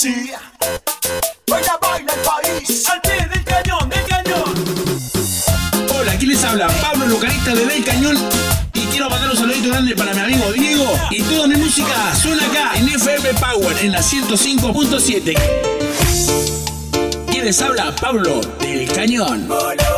Sí. Baila, baila el país. Al del cañón, del cañón. Hola, aquí les habla Pablo Lucarista de Del Cañón y quiero mandar un saludito grande para mi amigo Diego y toda mi música suena acá en FM Power en la 105.7. ¿Quién les habla? Pablo del Cañón. Hola.